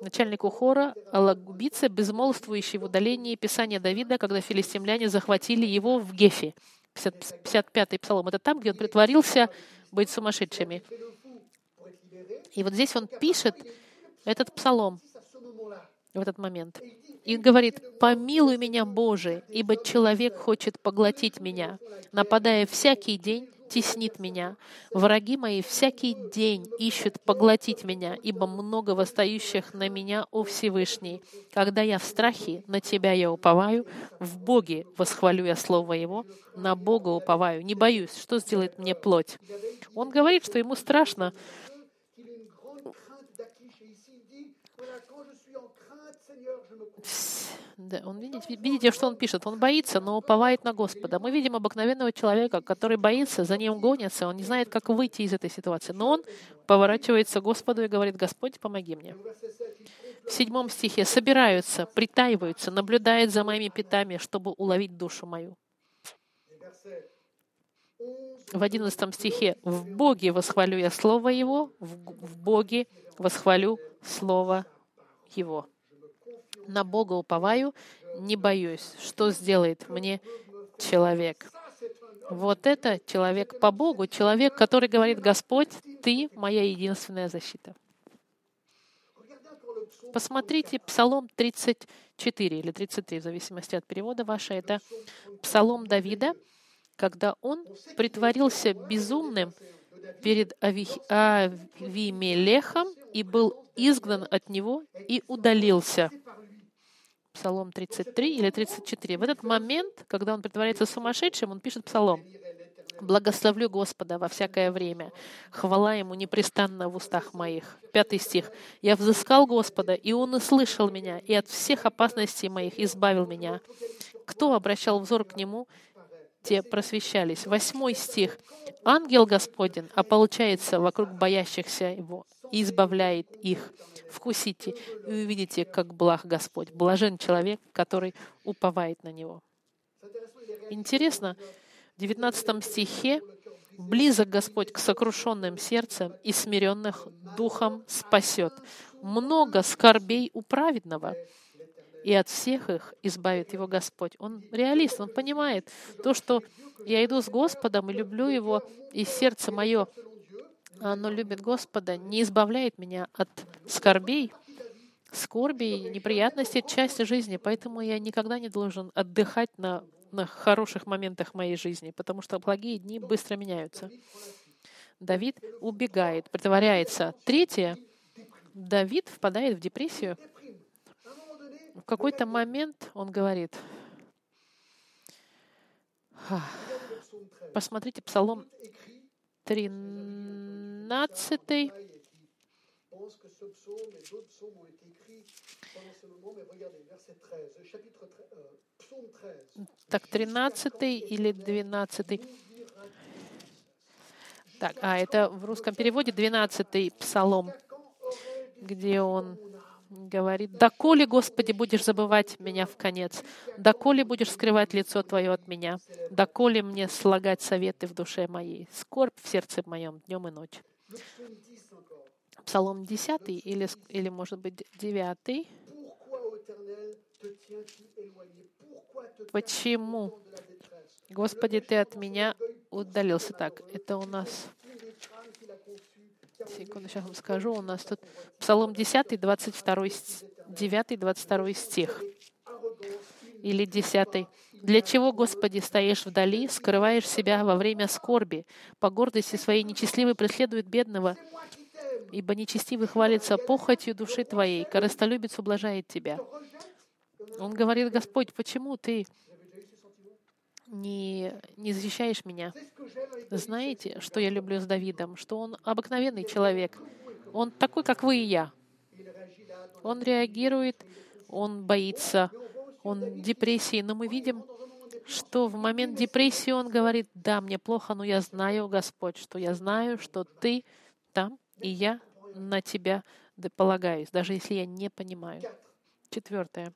Начальнику хора Алагубице, безмолвствующий в удалении Писания Давида, когда филистимляне захватили его в Гефе. 50 55-й псалом. Это там, где он притворился быть сумасшедшими. И вот здесь он пишет этот псалом. В этот момент. И говорит, «Помилуй меня, Боже, ибо человек хочет поглотить меня, нападая всякий день, теснит меня. Враги мои всякий день ищут поглотить меня, ибо много восстающих на меня, о Всевышний. Когда я в страхе, на Тебя я уповаю, в Боге восхвалю я Слово Его, на Бога уповаю, не боюсь, что сделает мне плоть». Он говорит, что ему страшно, Да, он видите, видите, что он пишет? Он боится, но уповает на Господа. Мы видим обыкновенного человека, который боится, за ним гонится, он не знает, как выйти из этой ситуации. Но он поворачивается к Господу и говорит, Господь, помоги мне. В седьмом стихе собираются, притаиваются, наблюдают за моими пятами, чтобы уловить душу мою. Verset 11, В одиннадцатом стихе «В Боге восхвалю я Слово Его, в Боге восхвалю Слово Его». На Бога уповаю, не боюсь, что сделает мне человек. Вот это человек по Богу, человек, который говорит, Господь, Ты моя единственная защита. Посмотрите Псалом 34 или 33, в зависимости от перевода вашего. Это Псалом Давида, когда он притворился безумным перед Авимелехом и был изгнан от него и удалился. Псалом 33 или 34. В этот момент, когда он притворяется сумасшедшим, он пишет псалом. Благословлю Господа во всякое время. Хвала Ему непрестанно в устах моих. Пятый стих. «Я взыскал Господа, и Он услышал меня, и от всех опасностей моих избавил меня. Кто обращал взор к Нему, те просвещались». Восьмой стих. «Ангел Господень ополчается вокруг боящихся Его и избавляет их. Вкусите и увидите, как благ Господь. Блажен человек, который уповает на Него». Интересно, в 19 стихе «Близок Господь к сокрушенным сердцем и смиренных духом спасет. Много скорбей у праведного, и от всех их избавит его Господь». Он реалист, он понимает то, что я иду с Господом и люблю Его, и сердце мое, оно любит Господа, не избавляет меня от скорбей, скорби и неприятностей — часть жизни, поэтому я никогда не должен отдыхать на на хороших моментах моей жизни, потому что благие дни быстро меняются. Давид убегает, притворяется. Третье, Давид впадает в депрессию. В какой-то момент он говорит, посмотрите Псалом 13, pense que ce psaume et d'autres psaumes ont été écrits pendant ce moment, mais regardez, verset 13, chapitre 13, euh, psaume 13. Так, 13 или 12? Так, а это в русском переводе 12 псалом, где он говорит, «Доколе, Господи, будешь забывать меня в конец? Доколе будешь скрывать лицо Твое от меня? Доколе мне слагать советы в душе моей? Скорбь в сердце моем днем и ночь». Псалом 10 или, или может быть, 9. Почему, Господи, Ты от меня удалился? Так, это у нас... Секунду, сейчас вам скажу. У нас тут Псалом 10, 22, 9, 22 стих. Или 10. «Для чего, Господи, стоишь вдали, скрываешь себя во время скорби, по гордости своей нечестливой преследует бедного, ибо нечестивый хвалится похотью души твоей, корыстолюбец ублажает тебя. Он говорит, Господь, почему ты не, не защищаешь меня? Знаете, что я люблю с Давидом? Что он обыкновенный человек. Он такой, как вы и я. Он реагирует, он боится, он депрессии, но мы видим, что в момент депрессии он говорит, да, мне плохо, но я знаю, Господь, что я знаю, что ты там, и я на тебя полагаюсь, даже если я не понимаю. Четвертое.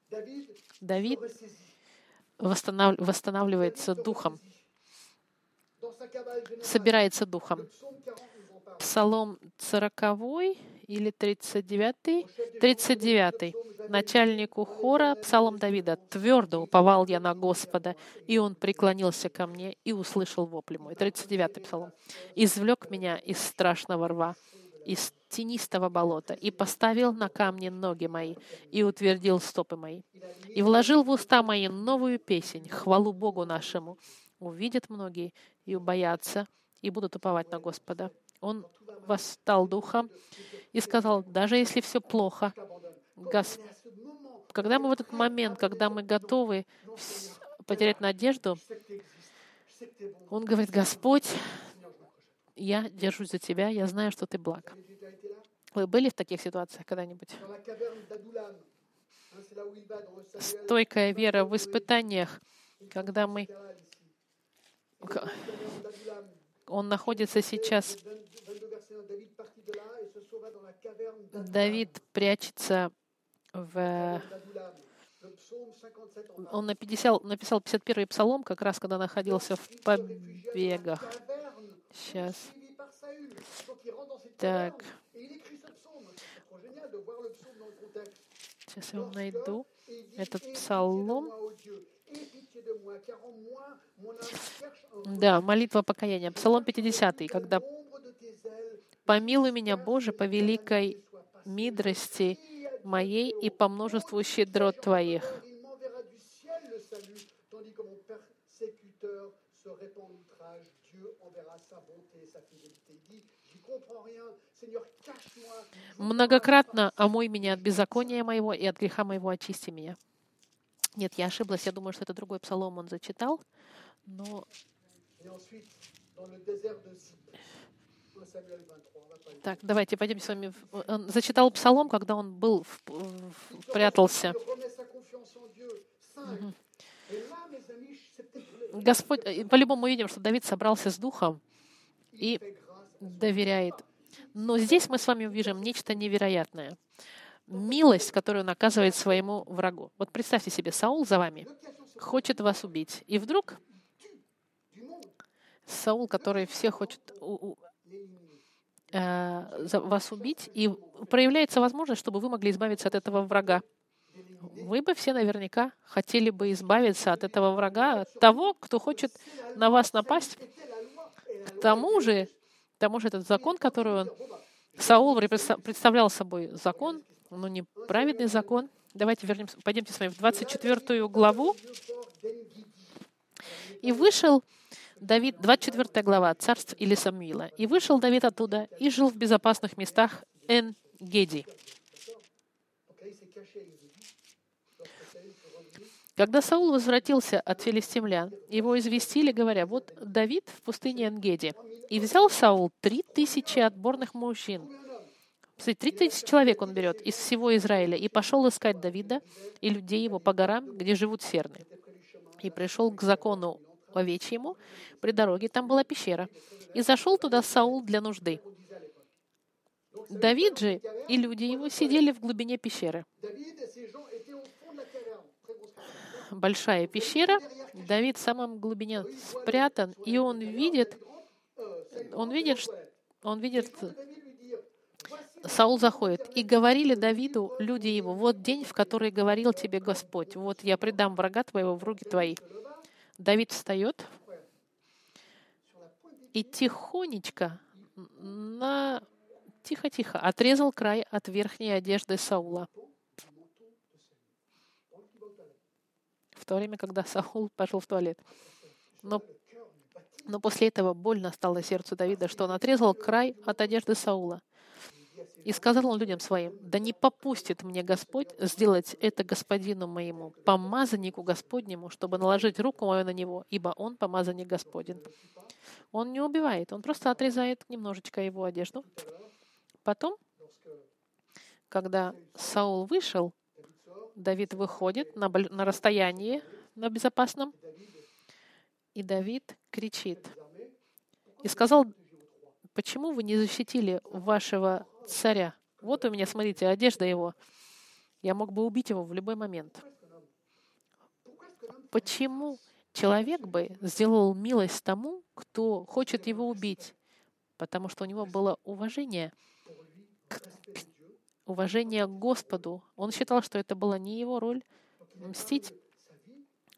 Давид. Восстанавливается духом, собирается духом. Псалом 40 или 39, 39. Начальнику хора, Псалом Давида, «Твердо уповал я на Господа, и Он преклонился ко мне и услышал вопли мой». 39 Псалом. «Извлек меня из страшного рва, из тенистого болота, и поставил на камни ноги мои, и утвердил стопы мои, и вложил в уста мои новую песнь, хвалу Богу нашему. Увидят многие и убоятся, и будут уповать на Господа. Он восстал духом и сказал, даже если все плохо, Гос... когда мы в этот момент, когда мы готовы потерять надежду, он говорит, Господь, я держусь за тебя, я знаю, что ты благ. Вы были в таких ситуациях когда-нибудь? Стойкая вера в испытаниях, когда мы... Он находится сейчас... Давид прячется в... Он написал, написал 51-й псалом, как раз когда находился в побегах. Сейчас. Так. Сейчас я найду этот псалом. Да, молитва покаяния. Псалом 50, когда. «Помилуй меня, Боже, по великой мудрости моей и по множеству щедрот Твоих». Многократно омой меня от беззакония моего и от греха моего очисти меня. Нет, я ошиблась. Я думаю, что это другой псалом он зачитал. Но Et ensuite, dans le désert de Zip, 1 Samuel 23, on va pas le так, давайте пойдем с вами. Он зачитал псалом, когда он был, в- в- прятался. Il remet sa confiance en Dieu. 5. Et là, mes amis, c'est peut-être le- Господь, э, по-любому видим, что Давид собрался с духом и. Доверяет. Но здесь мы с вами увидим нечто невероятное. Милость, которую он оказывает своему врагу. Вот представьте себе, Саул за вами хочет вас убить. И вдруг Саул, который все хочет у- у- э, вас убить, и проявляется возможность, чтобы вы могли избавиться от этого врага. Вы бы все наверняка хотели бы избавиться от этого врага, от того, кто хочет на вас напасть. К тому же, к тому же этот закон, который он Саул представ- представлял собой закон, но не праведный закон. Давайте вернемся, пойдемте с вами в 24 главу. И вышел Давид, 24 глава, царств или Самуила. И вышел Давид оттуда и жил в безопасных местах Эн-Геди. Когда Саул возвратился от филистимлян, его известили, говоря, вот Давид в пустыне Энгеди. И взял Саул три тысячи отборных мужчин. Три тысячи человек он берет из всего Израиля и пошел искать Давида и людей его по горам, где живут серны. И пришел к закону овечьему при дороге, там была пещера. И зашел туда Саул для нужды. Давид же и люди его сидели в глубине пещеры. Большая пещера. Давид в самом глубине спрятан, и он видит, он видит, он видит, Саул заходит. И говорили Давиду люди его, вот день, в который говорил тебе Господь, вот я предам врага твоего в руки твои. Давид встает и тихонечко на тихо-тихо отрезал край от верхней одежды Саула. То время, когда Саул пошел в туалет. Но, но после этого больно стало сердцу Давида, что он отрезал край от одежды Саула. И сказал он людям своим, «Да не попустит мне Господь сделать это господину моему, помазаннику Господнему, чтобы наложить руку мою на него, ибо он помазанник Господень». Он не убивает, он просто отрезает немножечко его одежду. Потом, когда Саул вышел, Давид выходит на, на расстоянии, на безопасном, и Давид кричит. И сказал, почему вы не защитили вашего царя? Вот у меня, смотрите, одежда его. Я мог бы убить его в любой момент. Почему человек бы сделал милость тому, кто хочет его убить? Потому что у него было уважение к- уважение к Господу. Он считал, что это была не его роль мстить.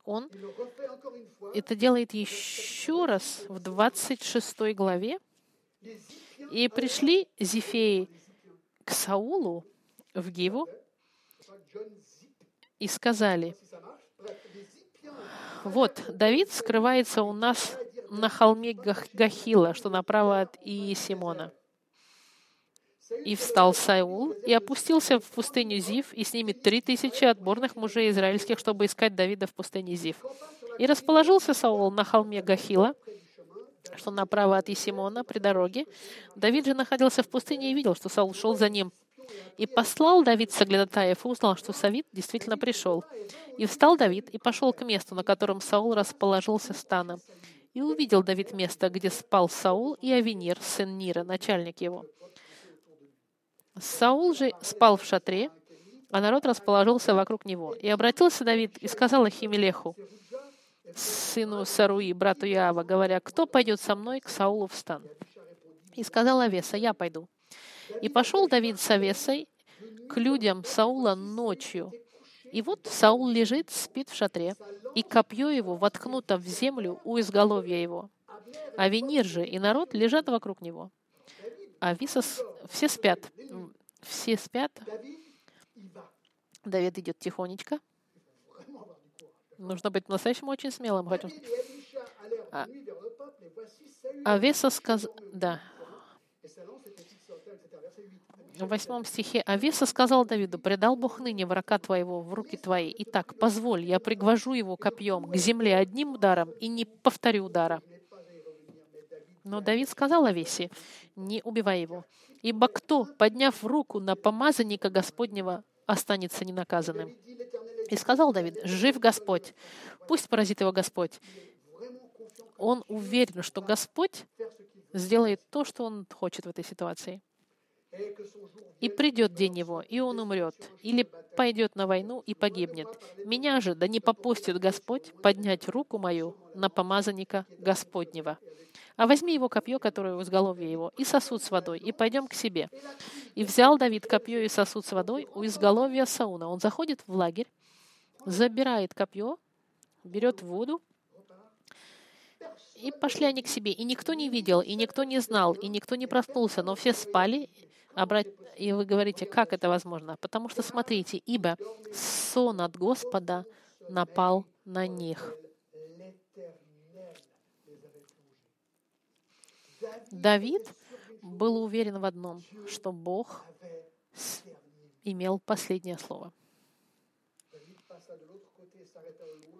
Он это делает еще раз в 26 главе. И пришли Зефеи к Саулу в Гиву и сказали, вот, Давид скрывается у нас на холме Гах- Гахила, что направо от Иесимона. И встал Саул и опустился в пустыню Зив, и с ними три тысячи отборных мужей израильских, чтобы искать Давида в пустыне Зив. И расположился Саул на холме Гахила, что направо от Есимона, при дороге. Давид же находился в пустыне и видел, что Саул шел за ним. И послал Давид соглядатаев и узнал, что Савид действительно пришел. И встал Давид и пошел к месту, на котором Саул расположился станом. И увидел Давид место, где спал Саул и Авенир, сын Нира, начальник его. Саул же спал в шатре, а народ расположился вокруг него. И обратился Давид и сказал Ахимелеху, сыну Саруи, брату Яава, говоря, кто пойдет со мной к Саулу в стан? И сказал Авеса, я пойду. И пошел Давид с Авесой к людям Саула ночью. И вот Саул лежит, спит в шатре. и копье его воткнуто в землю у изголовья его. А Венир же и народ лежат вокруг него. А Висос, все спят, все спят. Давид идет тихонечко. Нужно быть по-настоящему очень смелым. Saül А Веса сказал, да, coin, et sa lance était fixée au terre, etc. Verset 8. в восьмом стихе Авеса сказал Давиду, «Предал Бог ныне врага твоего в руки твои. Итак, позволь, я пригвожу его копьем к земле одним ударом и не повторю удара». Но Давид сказал Авесе, «Не убивай его, ибо кто, подняв руку на помазанника Господнего, останется ненаказанным?» И сказал Давид, «Жив Господь, пусть поразит его Господь». Он уверен, что Господь сделает то, что он хочет в этой ситуации. И придет день его, и он умрет, или пойдет на войну и погибнет. Меня же, да не попустит Господь поднять руку мою на помазанника Господнего. А возьми его копье, которое у изголовья его, и сосуд с водой, и пойдем к себе. И взял Давид копье и сосуд с водой у изголовья Сауна. Он заходит в лагерь, забирает копье, берет воду, и пошли они к себе. И никто не видел, и никто не знал, и никто не проснулся, но все спали. И вы говорите, как это возможно? Потому что, смотрите, ибо сон от Господа напал на них. Давид был уверен в одном, что Бог имел последнее слово.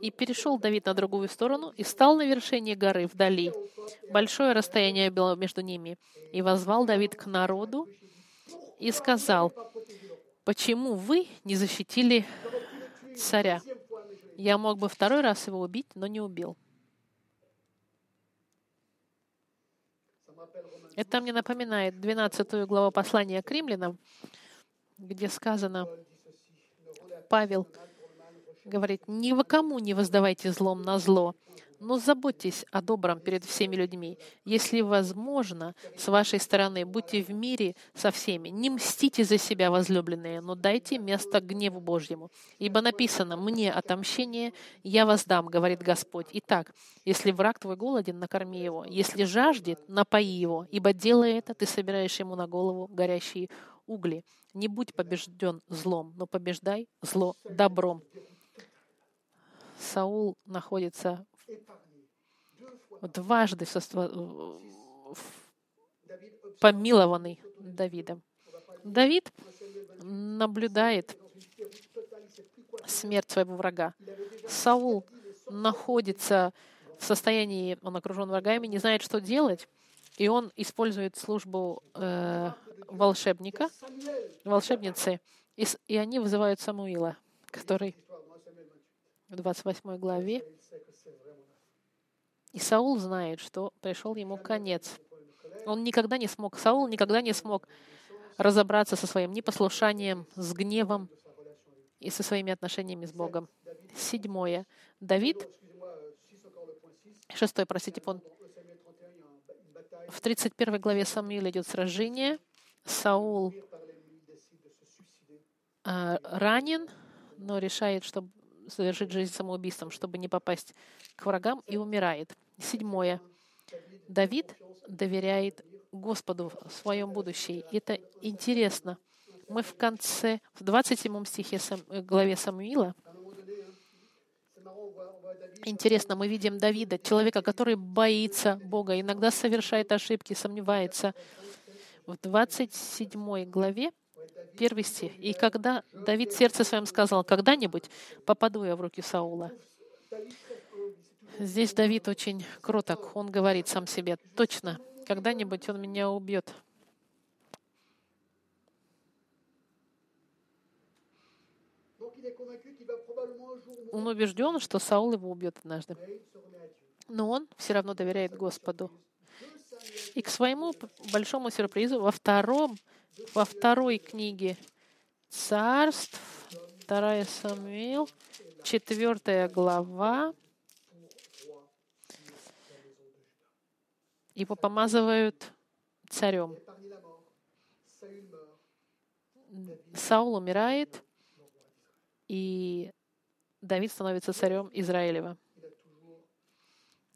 И перешел Давид на другую сторону и стал на вершине горы вдали. Большое расстояние было между ними. И возвал Давид к народу и сказал, «Почему вы не защитили царя? Я мог бы второй раз его убить, но не убил». Это мне напоминает 12 главу послания к римлянам, где сказано, Павел говорит, «Ни кому не воздавайте злом на зло, но заботьтесь о добром перед всеми людьми. Если возможно, с вашей стороны, будьте в мире со всеми. Не мстите за себя, возлюбленные, но дайте место гневу Божьему. Ибо написано, «Мне отомщение, я воздам, говорит Господь. Итак, если враг твой голоден, накорми его. Если жаждет, напои его. Ибо делая это, ты собираешь ему на голову горящие угли. Не будь побежден злом, но побеждай зло добром». Саул находится дважды помилованный Давидом. Давид наблюдает смерть своего врага. Саул находится в состоянии, он окружен врагами, не знает, что делать, и он использует службу э, волшебника, волшебницы, и, и они вызывают Самуила, который histoire dans Samuel 28, в 28 главе, и Саул знает, что пришел ему конец. Он никогда не смог, Саул никогда не смог разобраться со своим непослушанием, с гневом и со своими отношениями с Богом. Седьмое. Давид, Excusez-moi, 6 encore le point 6. шестой, простите, пункт. Dans Samuel 31, il y a un- une bataille. В 31 главе Самуила идет сражение. Саул э, ранен, но решает, чтобы совершить жизнь самоубийством, чтобы не попасть к врагам, и умирает. Седьмое. Давид доверяет Господу в своем будущем. Это интересно. Мы в конце, в 27 стихе э, главе Самуила, интересно, мы видим Давида, человека, который боится Бога, иногда совершает ошибки, сомневается. В 27 главе, первый стих. «И когда Давид сердце своем сказал, когда-нибудь попаду я в руки Саула». Здесь Давид очень кроток. Он говорит сам себе, точно, когда-нибудь он меня убьет. Он убежден, что Саул его убьет однажды. Но он все равно доверяет Господу. И к своему большому сюрпризу во втором, во второй книге Царств, 2 Самуил, 4 глава, его помазывают царем. Саул умирает, и Давид становится царем Израилева.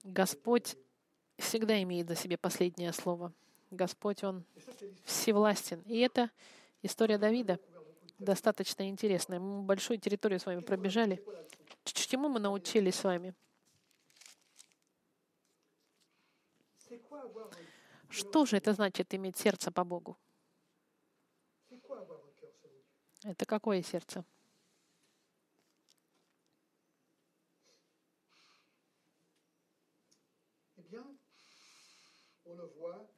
Господь всегда имеет за себе последнее слово. Господь, Он всевластен. И это история Давида достаточно интересная. Мы большую территорию с вами пробежали. Чему мы научились с вами? Что же это значит иметь сердце по Богу? Это какое сердце?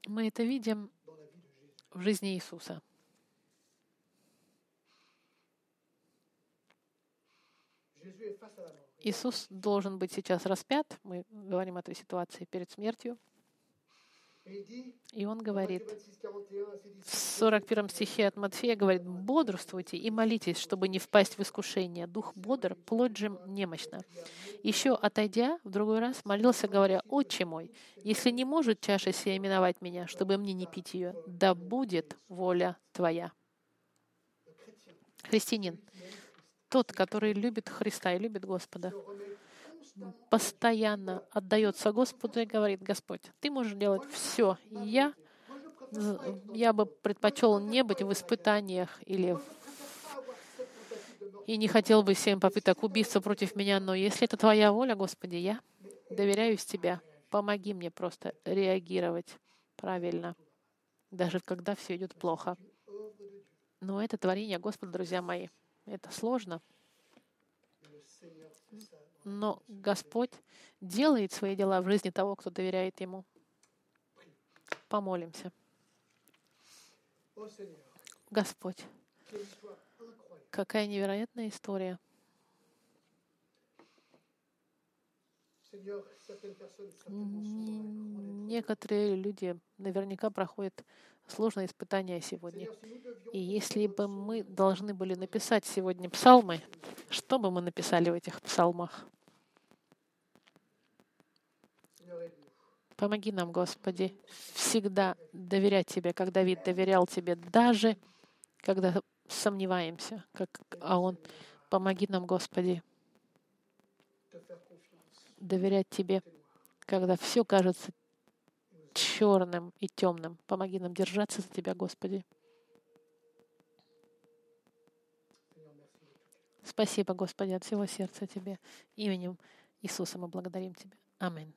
Мы это видим в жизни Иисуса. Иисус должен быть сейчас распят. Мы говорим о этой ситуации перед смертью. И он говорит 26, 41 à ses в disciples, 41 стихе от Матфея, говорит, «Бодрствуйте и молитесь, чтобы не впасть в искушение. Дух бодр, плоть же немощна». Еще отойдя, в другой раз молился, говоря, «Отче мой, если не может чаша сия именовать меня, чтобы мне не пить ее, да будет воля Твоя». Христианин, тот, который любит Христа и любит Господа, постоянно отдается Господу и говорит, Господь, Ты можешь делать все. Я, я бы предпочел не быть в испытаниях или в- и не хотел бы семь попыток убийства против меня, но если это Твоя воля, Господи, я доверяюсь Тебе. Помоги мне просто реагировать правильно, даже когда все идет плохо. Но это творение Господа, друзья мои. Это сложно, Но Господь делает свои дела в жизни того, кто доверяет Ему. Помолимся. Господь, какая невероятная история. Некоторые люди наверняка проходят сложные испытания сегодня. И если бы мы должны были написать сегодня псалмы, что бы мы написали в этих псалмах? Помоги нам, Господи, всегда доверять Тебе, как Давид доверял Тебе, даже когда сомневаемся, как а он. Помоги нам, Господи, доверять Тебе, когда все кажется черным и темным. Помоги нам держаться за Тебя, Господи. Спасибо, Господи, от всего сердца Тебе. Именем Иисуса мы благодарим Тебя. Аминь.